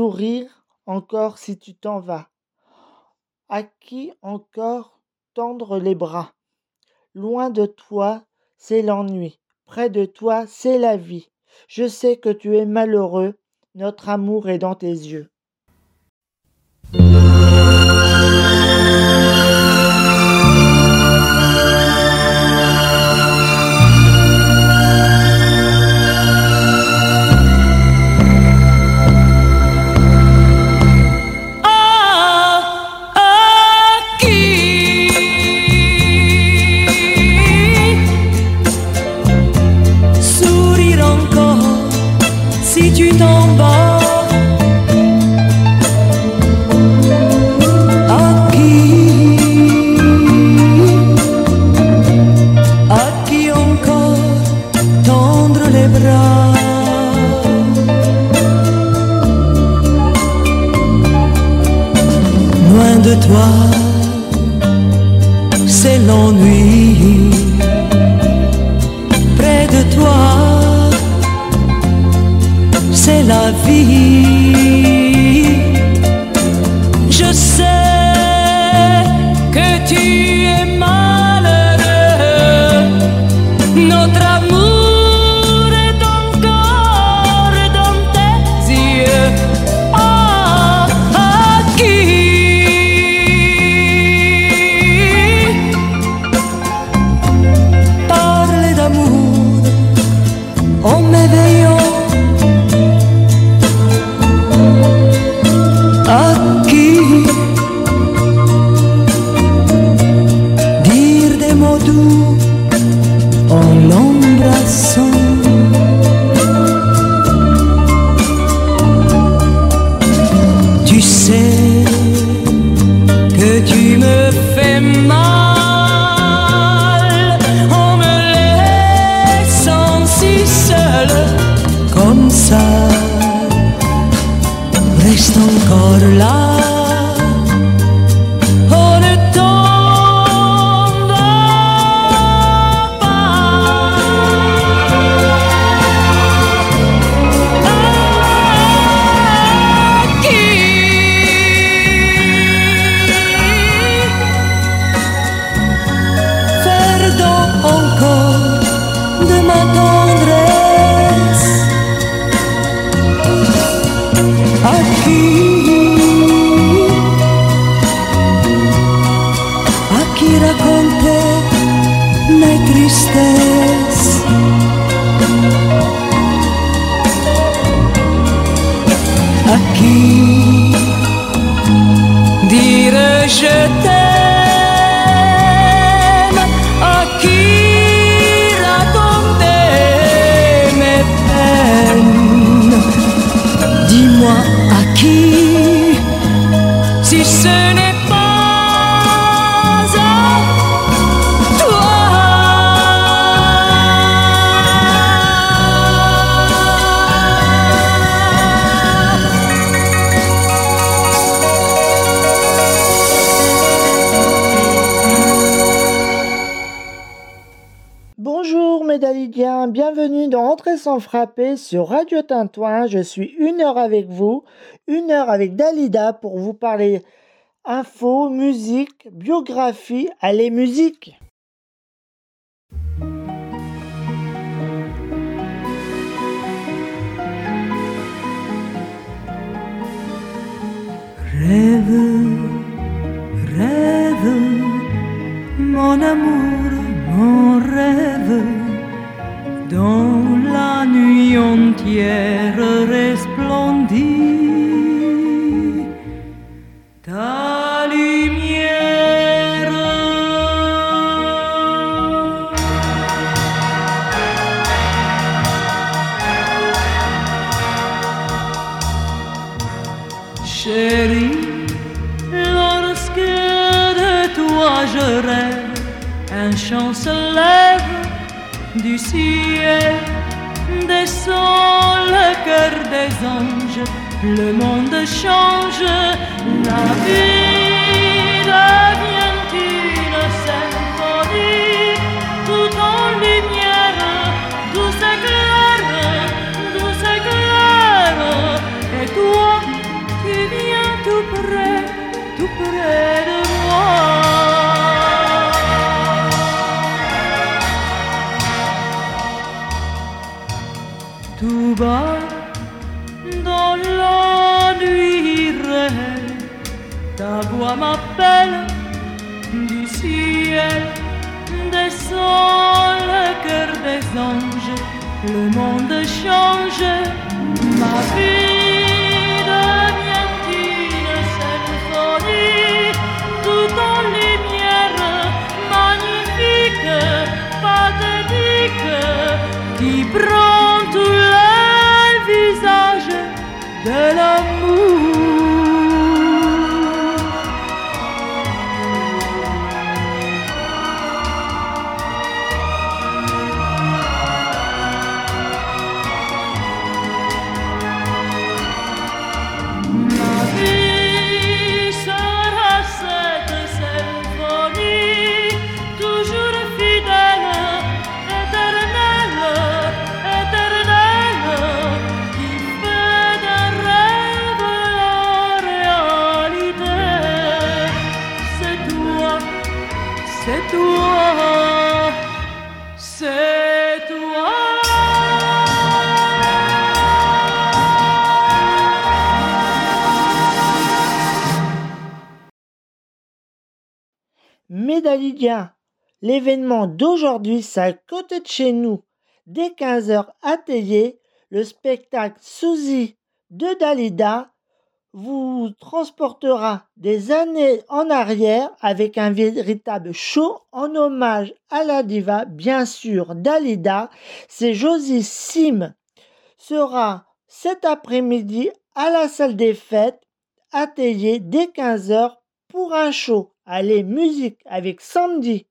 sourire encore si tu t'en vas À qui encore tendre les bras? Loin de toi, c'est l'ennui. Près de toi, c'est la vie. Je sais que tu es malheureux. Notre amour est dans tes yeux. C'est l'ennui. Près de toi, c'est la vie. Bienvenue dans Entrée sans frapper sur Radio Tintouin. Je suis une heure avec vous, une heure avec Dalida pour vous parler info, musique, biographie. Allez, musique Rêve, rêve, mon amour, mon rêve, dans la nuit entière resplendit ta lumière. Chérie, lorsque de toi je rêve, un chant se du ciel, descend le cœur des anges, le monde change, la vie devient une symphonie, tout en lumière, douce éclair, douce éclair, et toi, tu viens tout près, tout près dans la nuit réelle, ta voix m'appelle du ciel, descend le cœur des anges, le monde change, ma vie L'événement d'aujourd'hui, c'est à côté de chez nous. Dès 15h à Théier, le spectacle Suzy de Dalida vous transportera des années en arrière avec un véritable show en hommage à la diva, bien sûr, Dalida. C'est Josie Sim sera cet après-midi à la salle des fêtes à dès 15h pour un show. Allez, musique avec Sandy.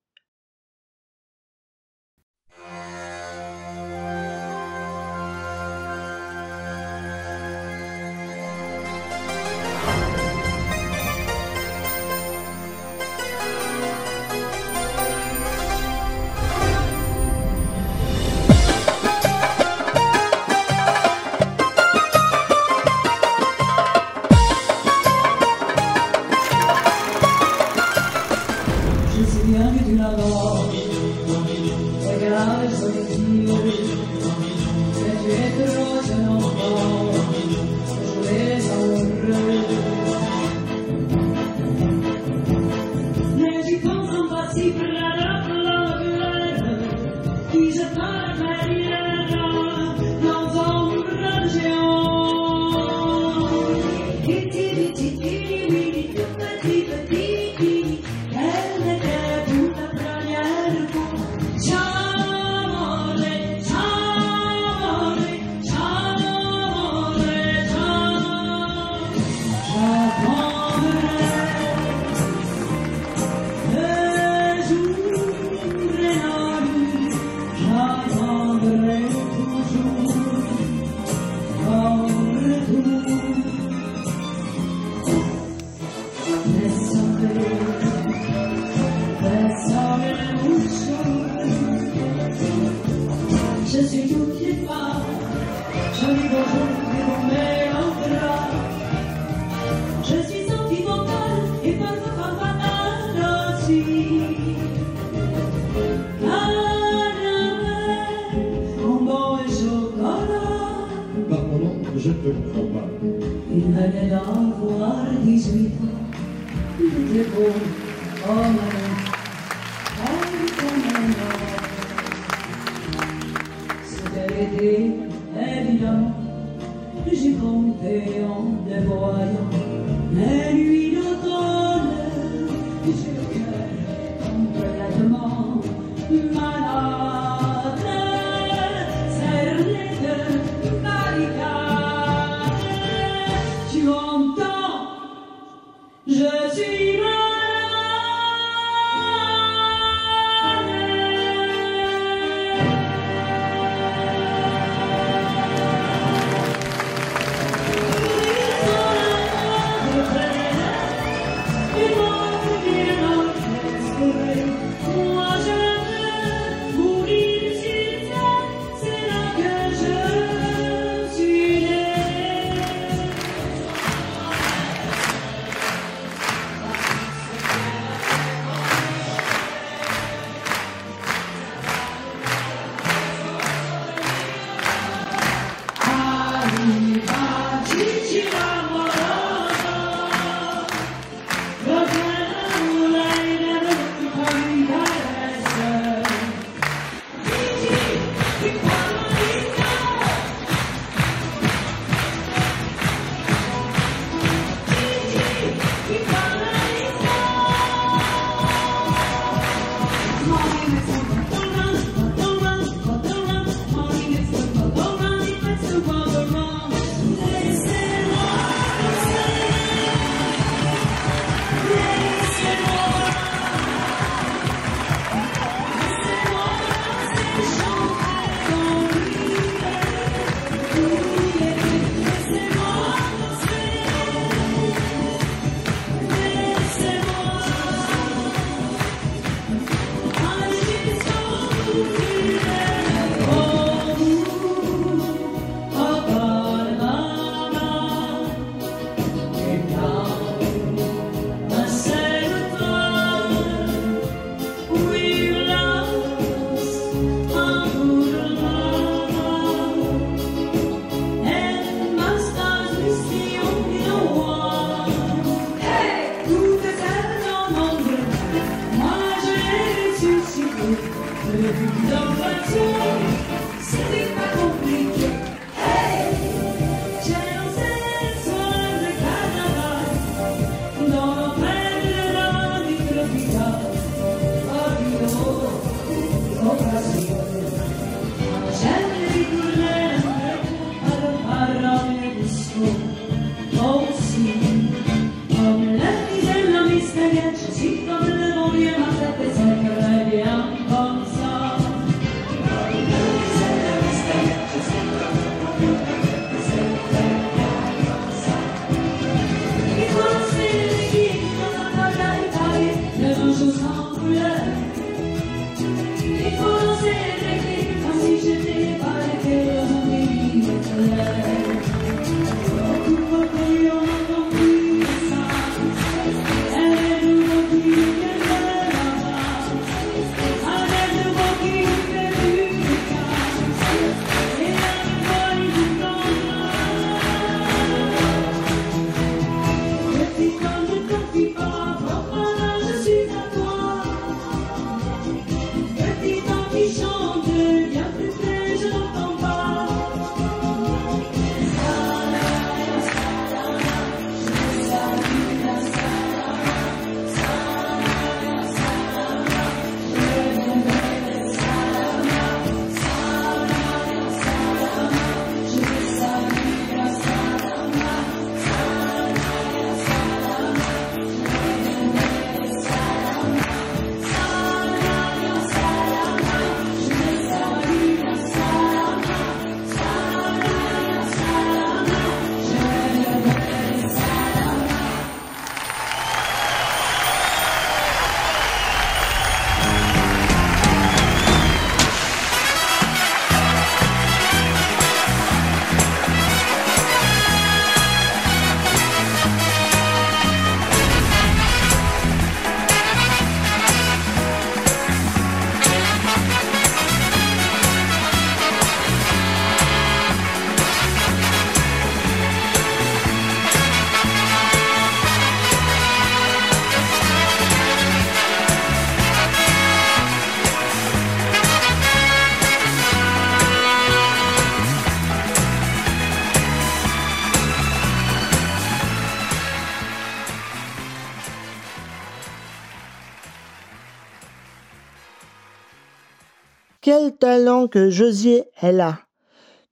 Que Josier est là.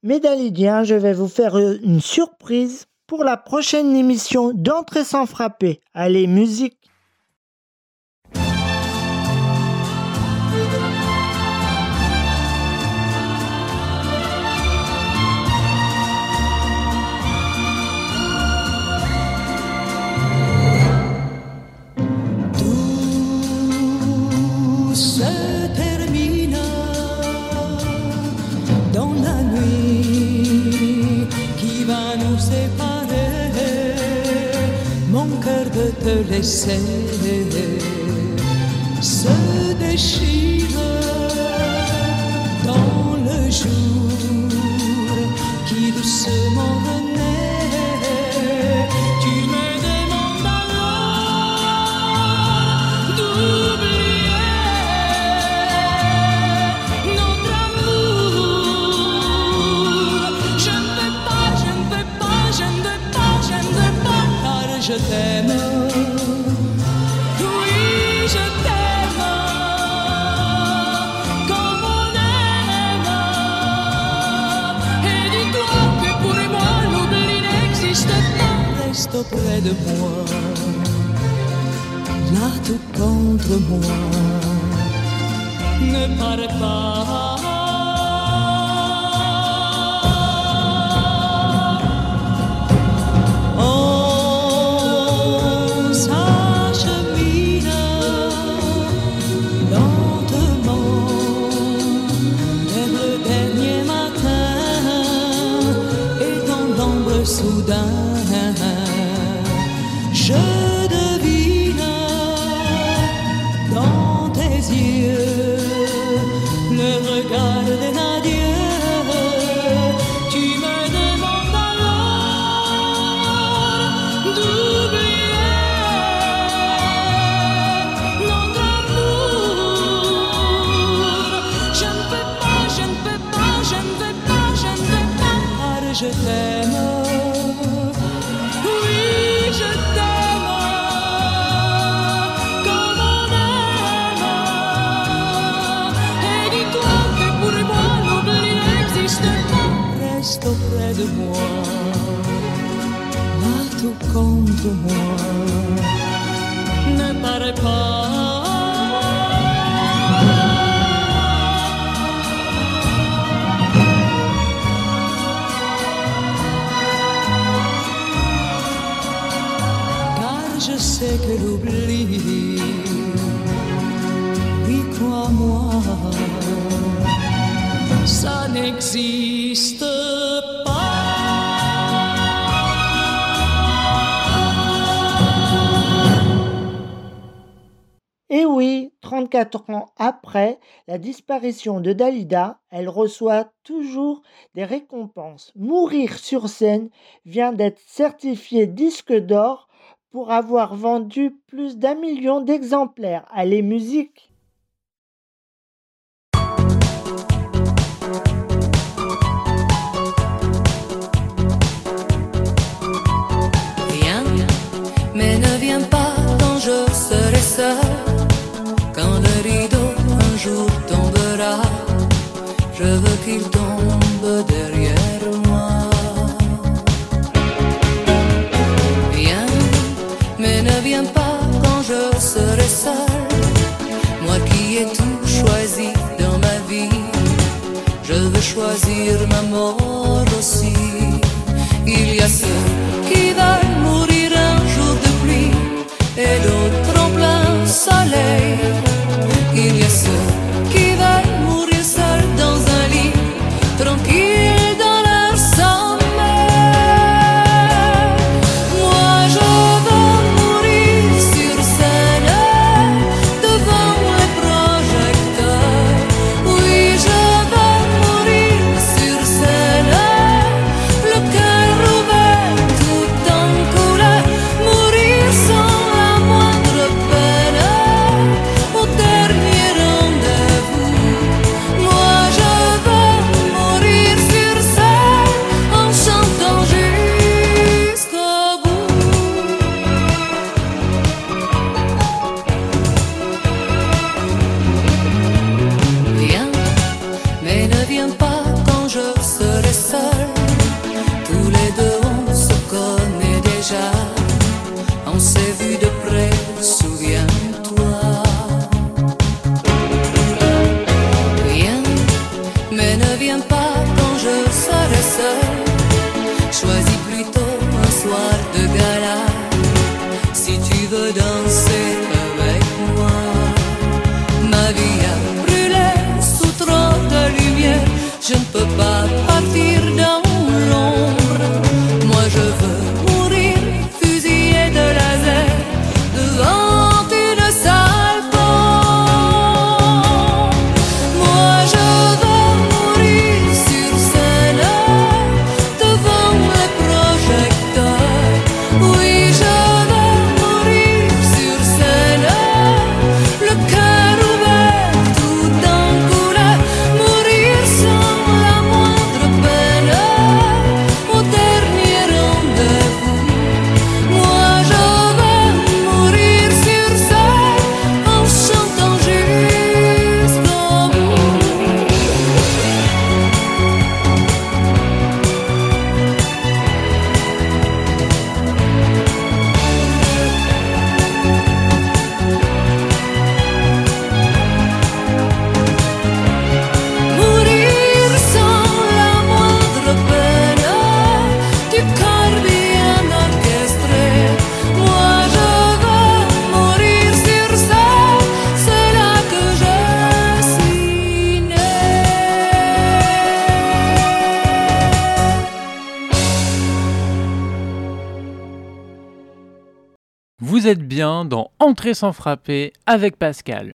Mais Dalidien, je vais vous faire une surprise pour la prochaine émission d'entrée sans frapper. Allez, musique te laisser se déchire dans le jour qui doucement renaît. Tu me demandes alors d'oublier notre amour. Je ne peux pas, je ne peux pas, je ne veux pas, je ne veux pas, car je t'aime. Reste auprès de moi, là tout contre moi. Ne pars pas. Contre moi. Ne pars pas. car je sais que l'oubli, oui, crois-moi, ça n'existe 44 ans après la disparition de Dalida, elle reçoit toujours des récompenses. Mourir sur scène vient d'être certifié disque d'or pour avoir vendu plus d'un million d'exemplaires. Allez, musique choisir ma mort aussi. Il y a ceux qui veulent mourir un jour de pluie et d'autres en plein soleil. goodbye. Entrée sans frapper avec Pascal.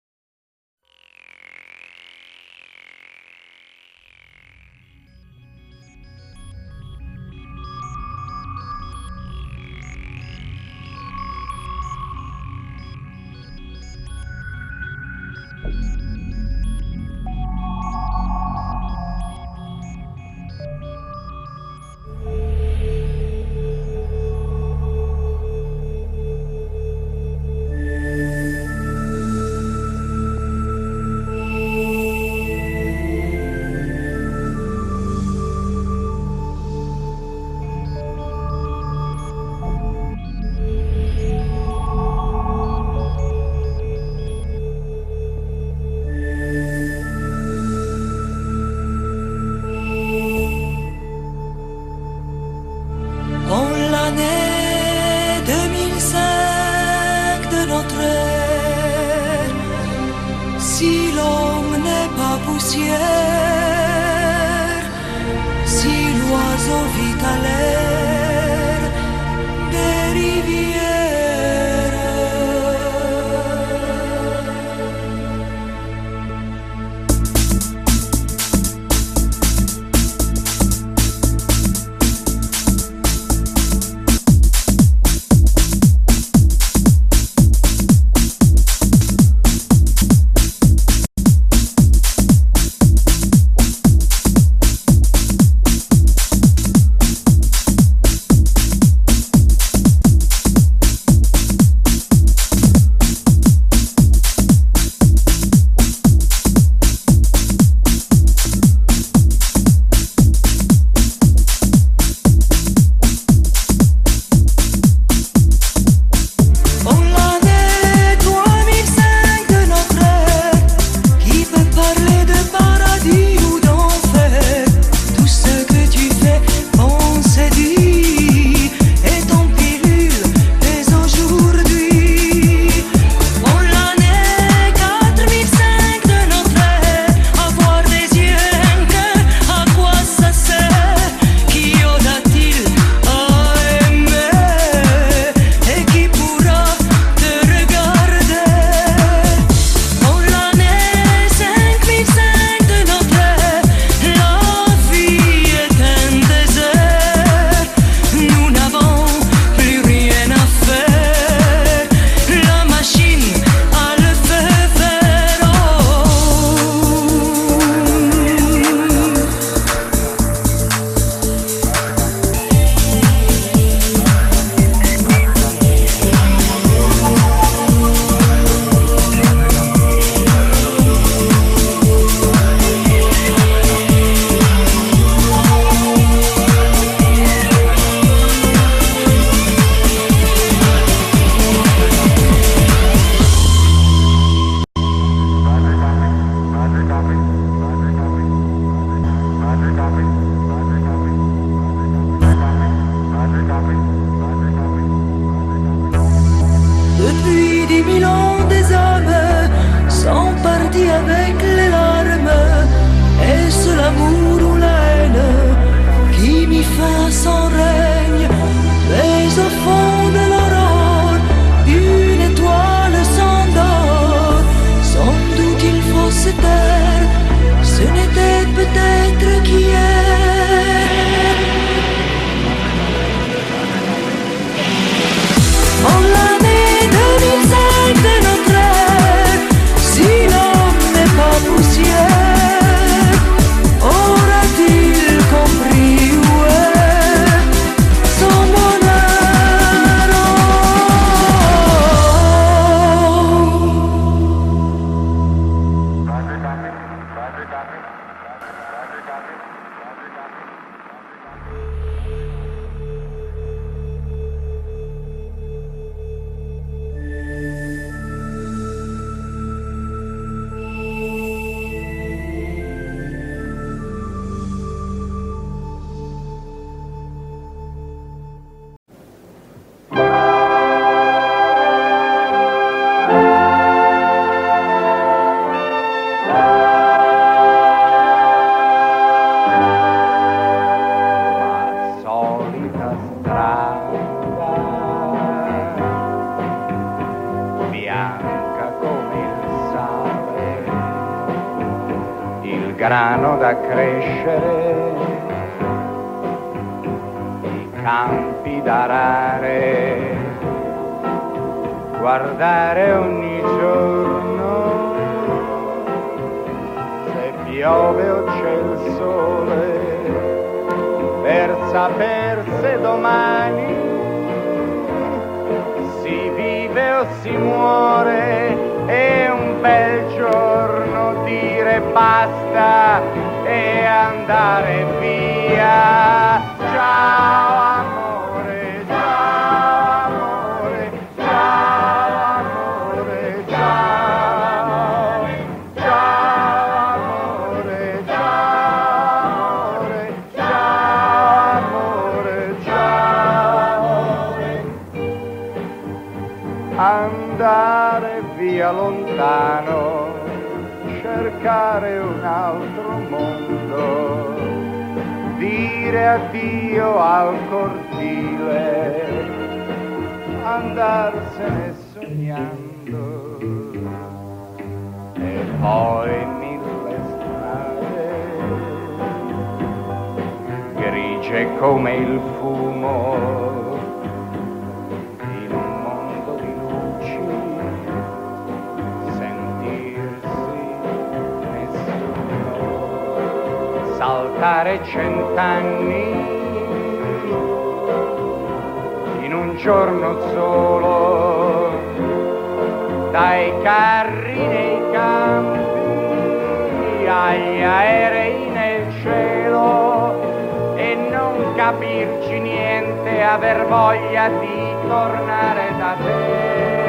dire addio al cortile, andarsene sognando. E poi mille strade grigie come il fumo contare cent'anni. In un giorno solo dai carri nei campi agli aerei nel cielo e non capirci niente aver voglia di tornare da te.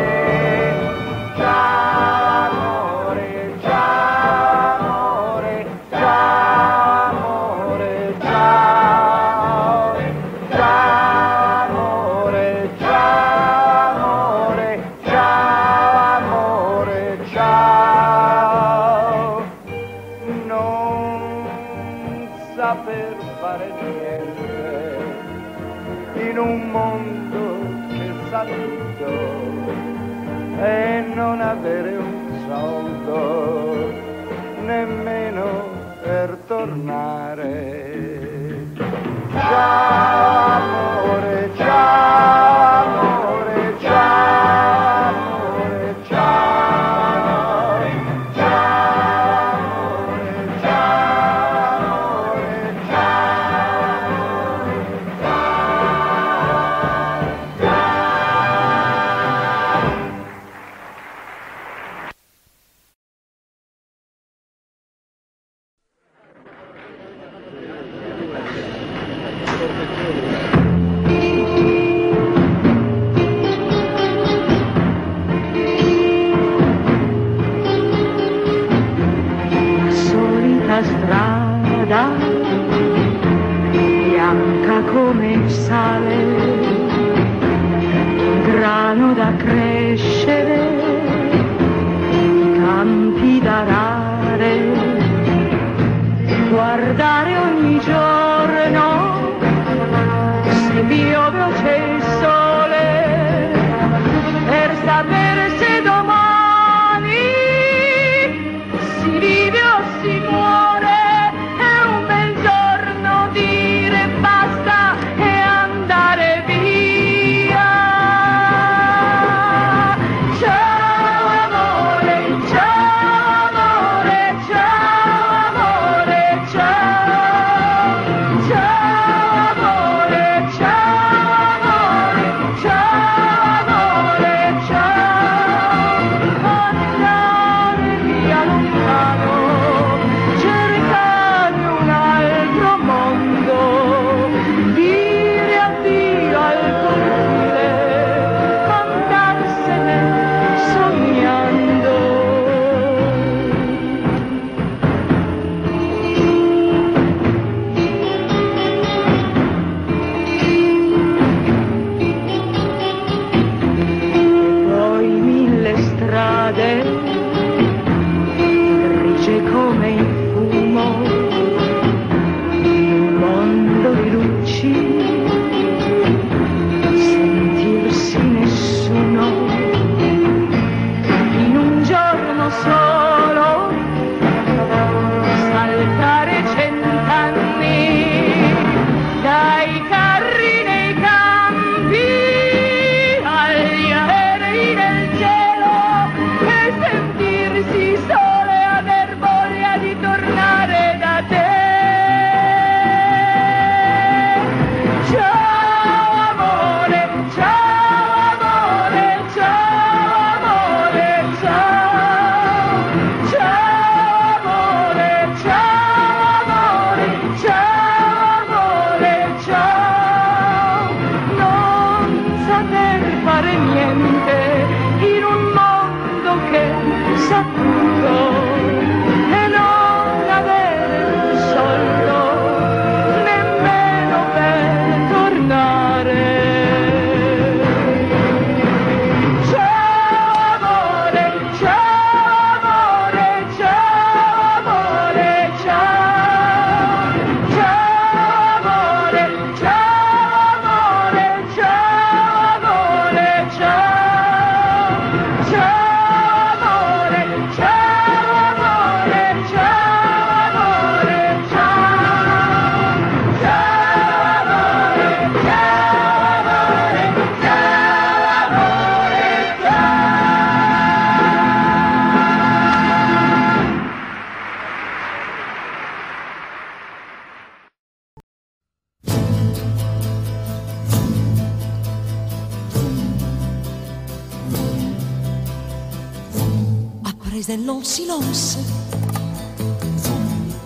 Silence,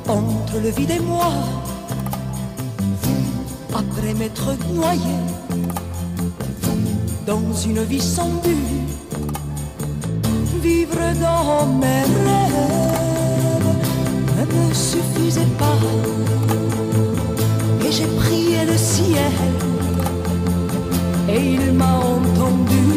entre le vide et moi, après m'être noyé. Dans une vie sans but, vivre dans mes rêves ne me suffisait pas. Et j'ai prié le ciel. Et il m'a entendu.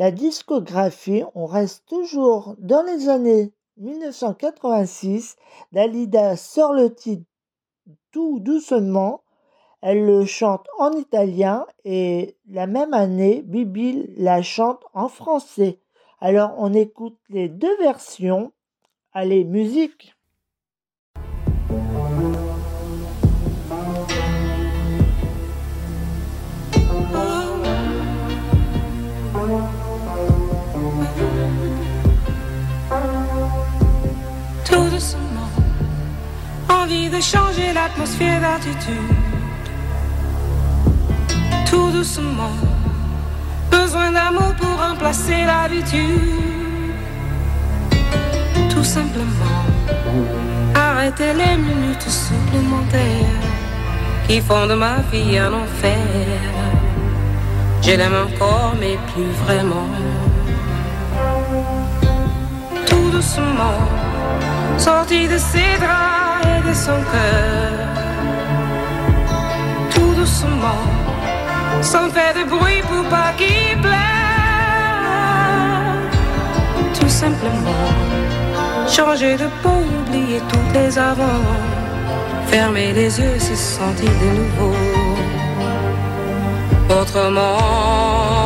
La discographie, on reste toujours dans les années 1986. Dalida sort le titre tout doucement. Elle le chante en italien et la même année, Bibi la chante en français. Alors on écoute les deux versions. Allez, musique. Changer l'atmosphère d'attitude. Tout doucement. Besoin d'amour pour remplacer l'habitude. Tout simplement. Arrêter les minutes supplémentaires qui font de ma vie un enfer. Je l'aime encore, mais plus vraiment. Tout doucement sorti de ses draps et de son cœur. Tout doucement, sans faire de bruit pour pas qu'il pleure. Tout simplement, changer de peau, oublier toutes les avant. Fermer les yeux, se sentir de nouveau. Autrement,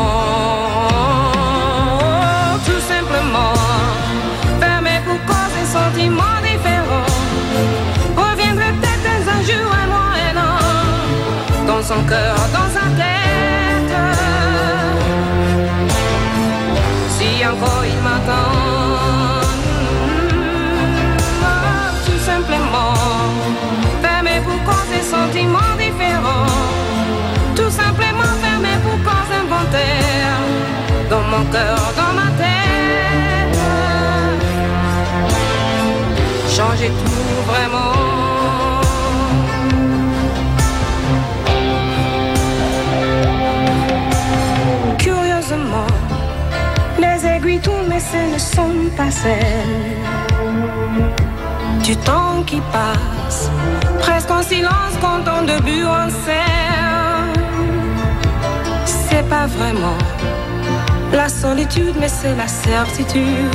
son cœur dans sa tête. Si encore il m'attend, hum, tout simplement, fermé pour cause des sentiments différents. Tout simplement fermé pour cause inventaire, dans mon cœur, dans ma tête. Changer tout vraiment. Aiguilles tournent, mais ce ne sont pas celles du temps qui passe, presque en silence quand on début en serre. C'est pas vraiment la solitude, mais c'est la certitude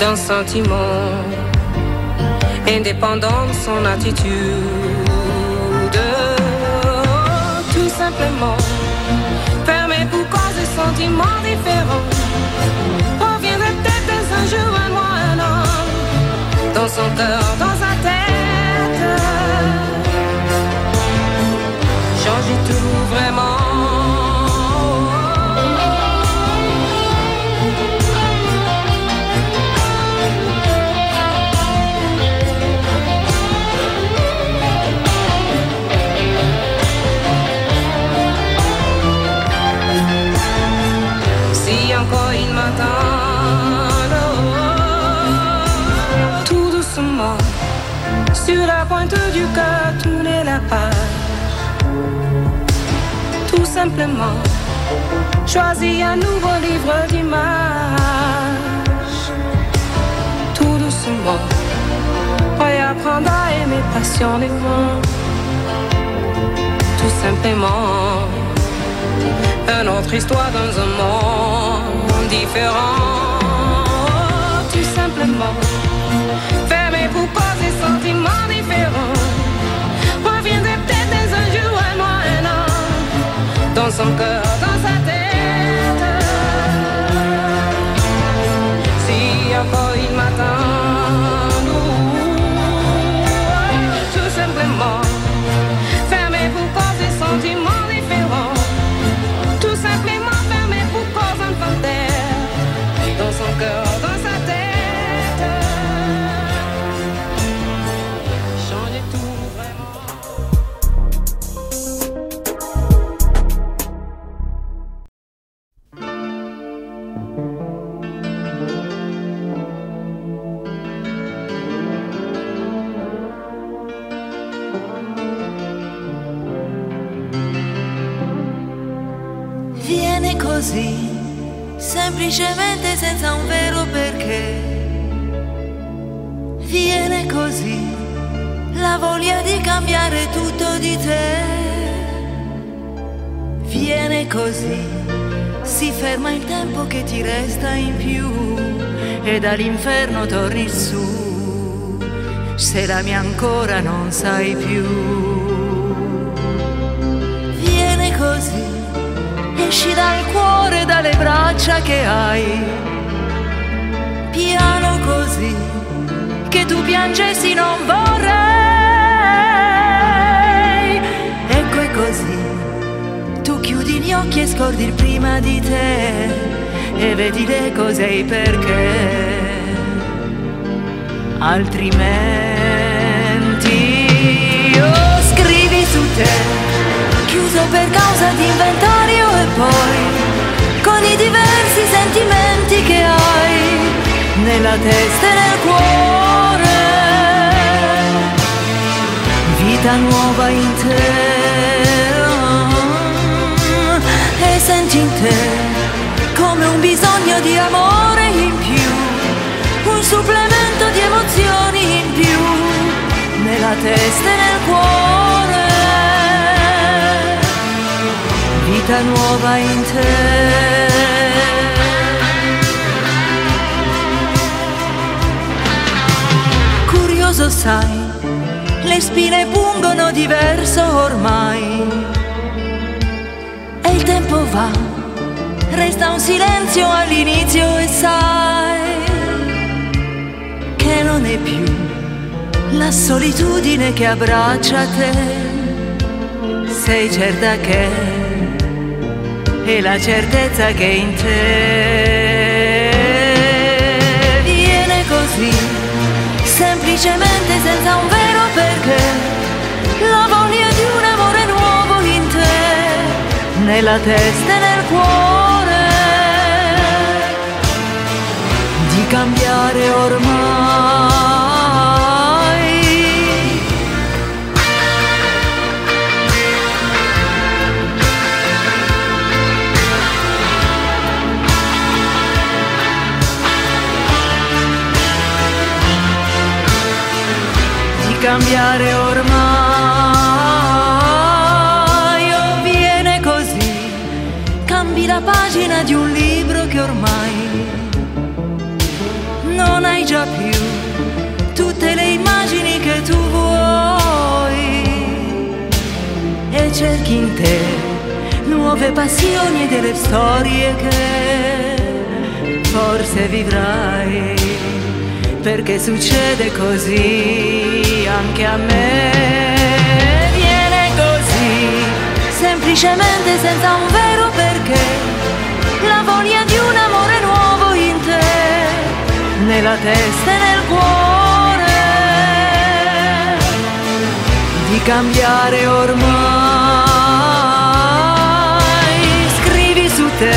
d'un sentiment indépendant de son attitude. Tout simplement, sentiments différents. Reviendrait peut-être un jour un mois, un an, dans son cœur, dans du cœur Tourner la page Tout simplement Choisis un nouveau livre d'images Tout doucement Réapprendre à aimer passionnément. Tout simplement une autre histoire dans un monde différent. Tout simplement, fermé pour des sentiments dans son cœur, voglia di cambiare tutto di te. Viene così, si ferma il tempo che ti resta in più e dall'inferno torni su, se la mia ancora non sai più. Viene così esci dal cuore, dalle braccia che hai. Piano così, che tu piangessi non vorrei. Gli occhi e scordi il prima di te e vedi le cose e perché. Altrimenti, oh, scrivi su te chiuso per causa di inventario e poi con i diversi sentimenti che hai nella testa e nel cuore. Vita nuova in te senti in te come un bisogno di amore in più, un supplemento di emozioni in più nella testa e nel cuore vita nuova in te. Curioso sai, le spine pungono diverso ormai. Tempo va, resta un silenzio all'inizio e sai che non è più la solitudine che abbraccia te. Sei certa che è la certezza che in te. Viene così, semplicemente senza un vero perché, la voglia nella testa e nel cuore di cambiare ormai. Di cambiare ormai. Cerchi in te nuove passioni e delle storie che forse vivrai perché succede così anche a me. Viene così semplicemente senza un vero perché la voglia di un amore nuovo in te nella testa e nel cuore cambiare ormai. Scrivi su te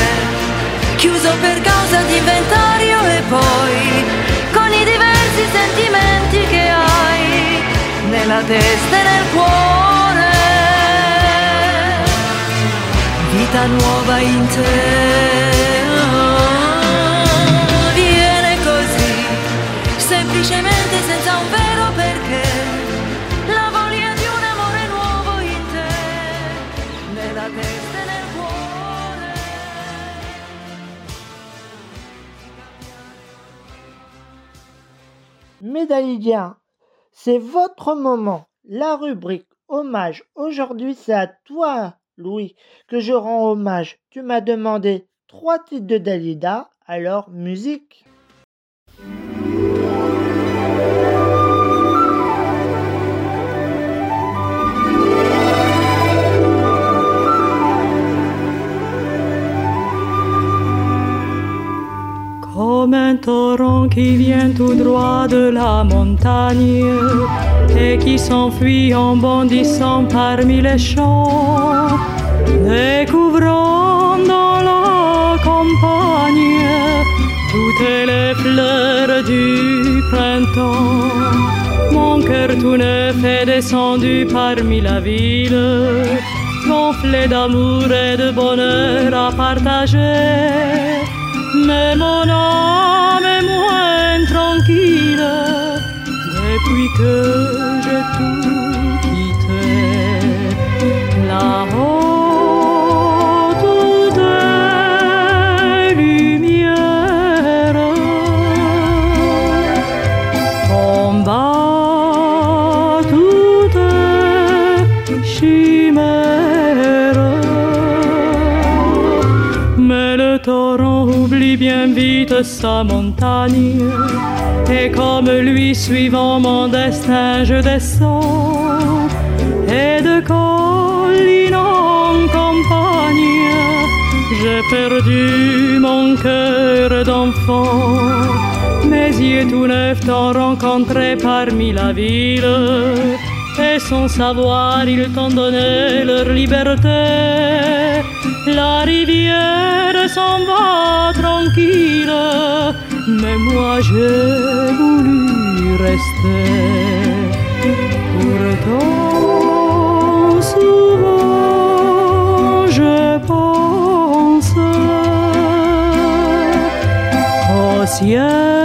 chiuso per causa di inventario e poi con i diversi sentimenti che hai nella testa e nel cuore. Vita nuova in te Médaillien, c'est votre moment. La rubrique hommage. Aujourd'hui, c'est à toi, Louis, que je rends hommage. Tu m'as demandé trois titres de Dalida, alors musique. Comme un torrent qui vient tout droit de la montagne et qui s'enfuit en bondissant parmi les champs, découvrant dans la campagne toutes les fleurs du printemps. Mon cœur tout neuf est descendu parmi la ville, gonflé d'amour et de bonheur à partager. Mais mon âme est moins tranquille depuis que j'ai tout quitté. Là-haut, bien vite sa montagne. Et comme lui, suivant mon destin, je descends. Et de colline en campagne, j'ai perdu mon cœur d'enfant. Mes yeux tout neufs t'ont rencontré parmi la ville. Et sans savoir, ils t'ont donné leur liberté. La rivière s'en va tranquille, mais moi j'ai voulu rester. Pourtant, souvent je pense au ciel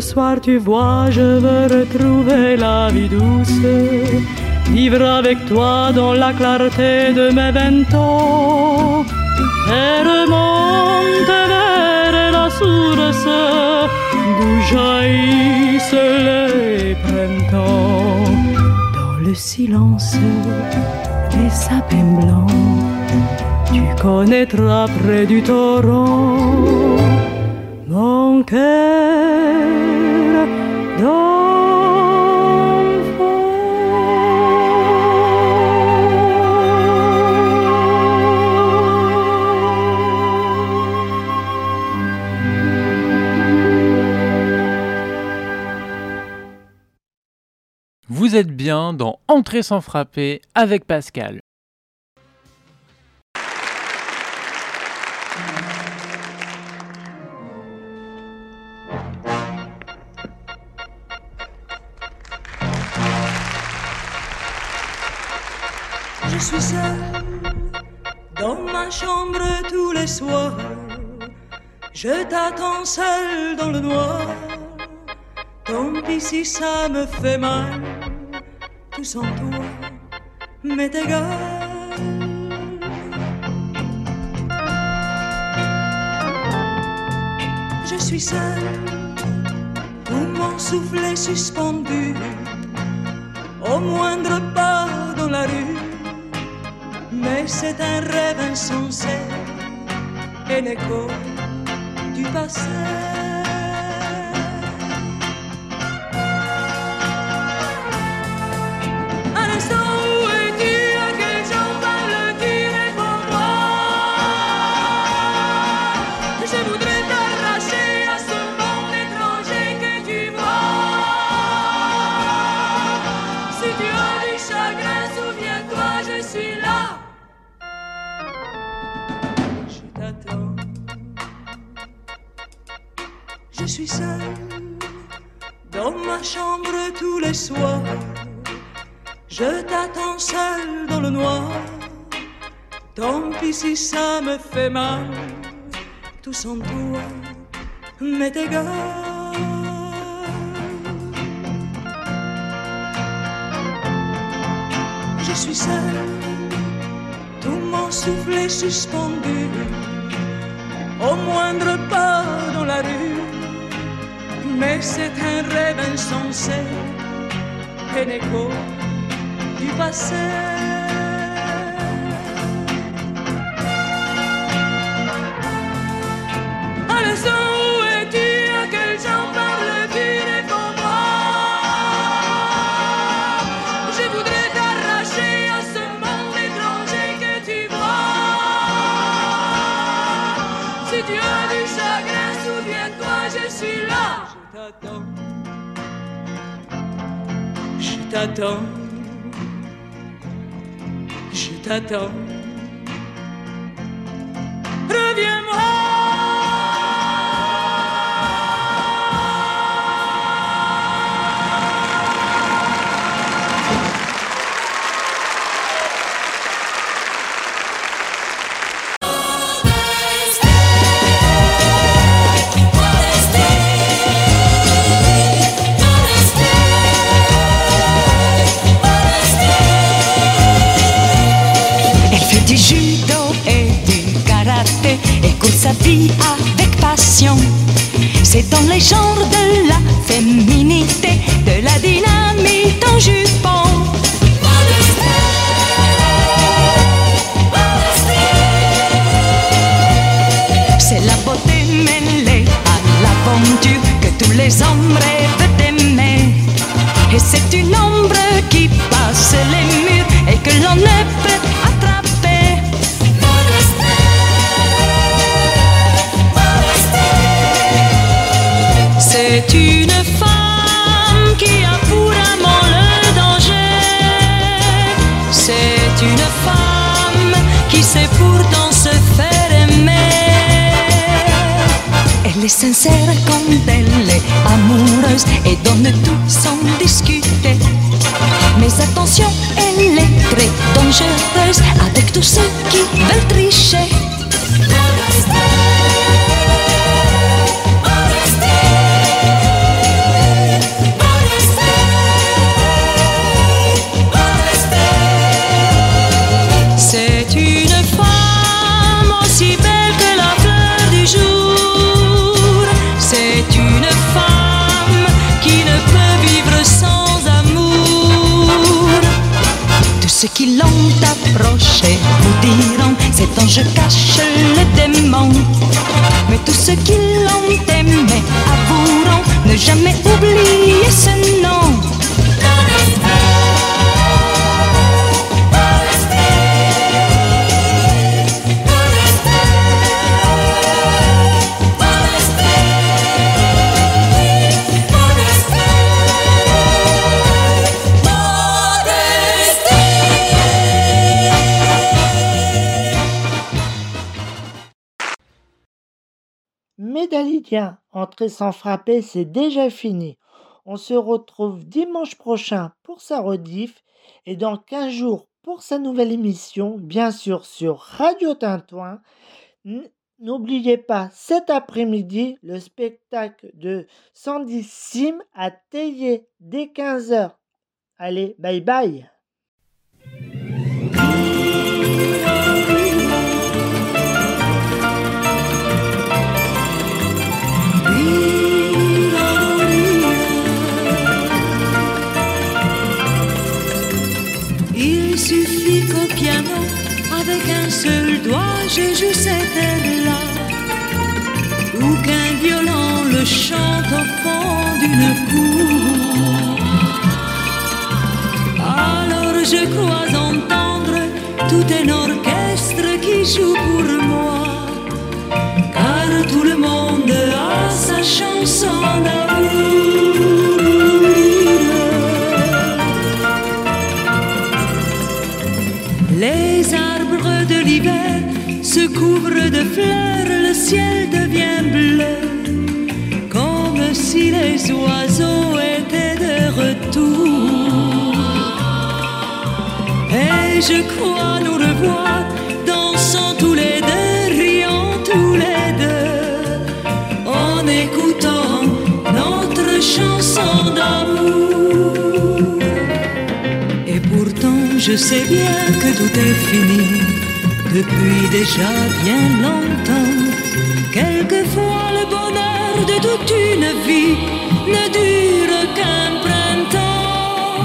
Soir, tu vois, je veux retrouver la vie douce, vivre avec toi dans la clarté de mes vingt ans, et remonter vers la source d'où jaillissent les printemps. Dans le silence des sapins blancs, tu connaîtras près du torrent Vous êtes bien dans Entrée sans frapper avec Pascal. Je suis seule dans ma chambre tous les soirs. Je t'attends seul dans le noir. Tant pis si ça me fait mal. Tout sans toi m'est égal. Je suis seul, tout mon souffle est suspendu. Au moindre pas dans la rue, mais c'est un rêve insensé et l'écho du passé. Suis seul dans ma chambre tous les soirs. Je t'attends seul dans le noir. Tant pis si ça me fait mal. Tout sans toi m'est égal. Je suis seul, tout mon souffle est suspendu. Au moindre pas dans la rue, mais c'est un rêve insensé, un écho du passé. T'attends. Je t'attends. Sa vie avec passion. C'est dans les genres de la féminité, Entrée sans frapper, c'est déjà fini. On se retrouve dimanche prochain pour sa rediff et dans 15 jours pour sa nouvelle émission, bien sûr sur Radio Tintouin. N- n'oubliez pas cet après-midi le spectacle de Sandy Sim à Théier dès 15h. Allez, bye bye. Je joue cette air-là. Ou qu'un violon le chante au fond d'une cour. Alors je crois entendre tout un orchestre qui joue pour moi. Car tout le monde a sa chanson. De fleurs, le ciel devient bleu, comme si les oiseaux étaient de retour. Et je crois nous revoir, dansant tous les deux, riant tous les deux, en écoutant notre chanson d'amour. Et pourtant je sais bien que tout est fini depuis déjà bien longtemps. Quelquefois le bonheur de toute une vie ne dure qu'un printemps.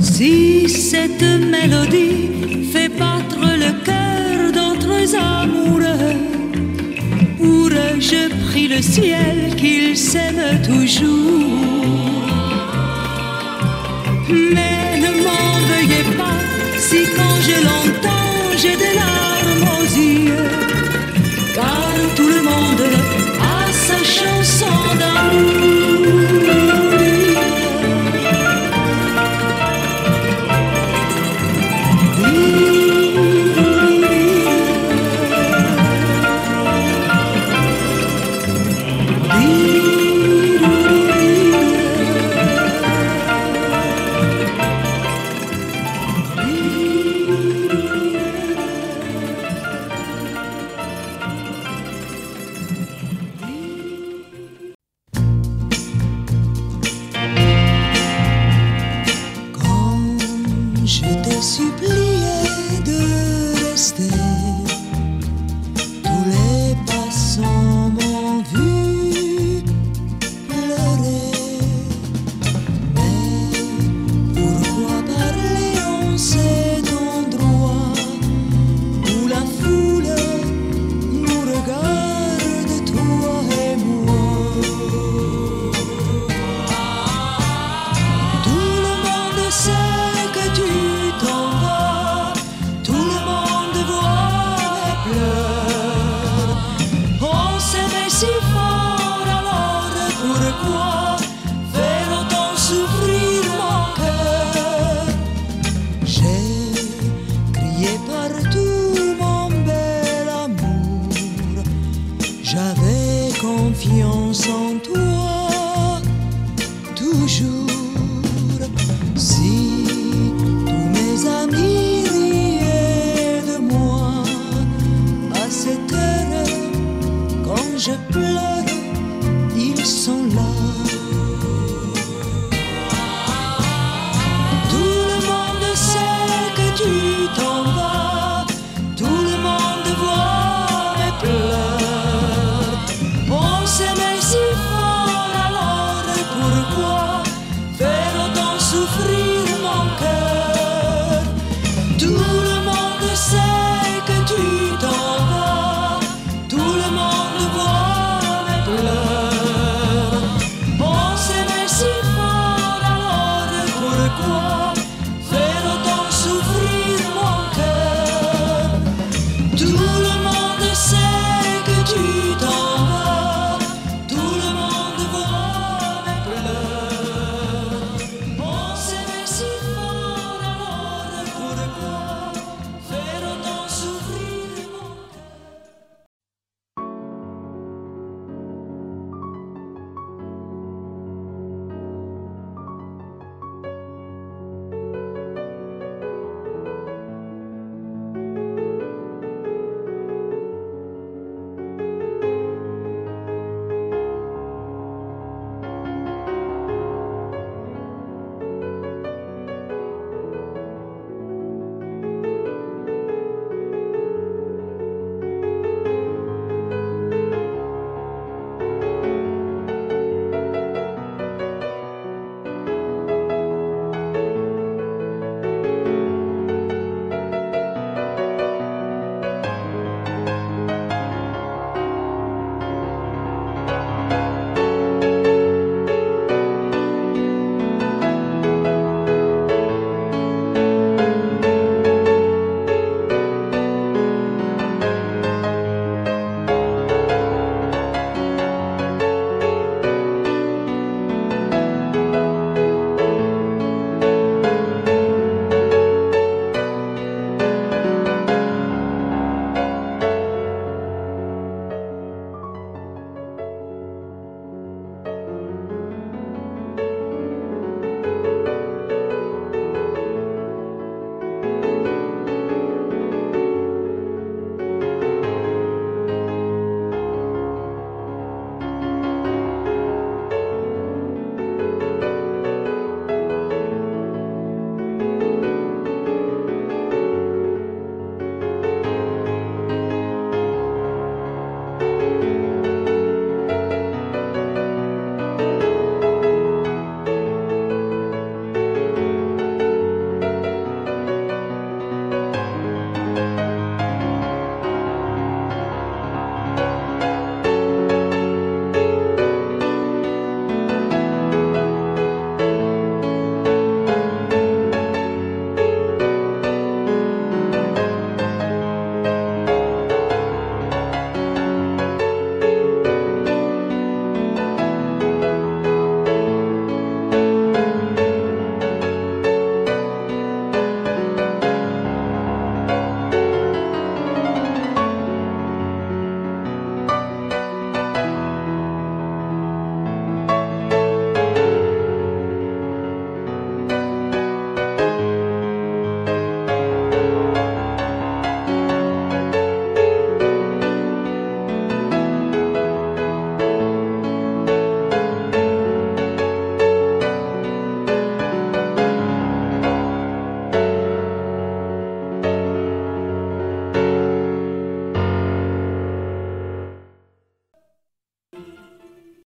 Si cette mélodie fait battre le cœur d'autres amoureux, pour eux je prie le ciel qu'ils s'aiment toujours. Je l'entends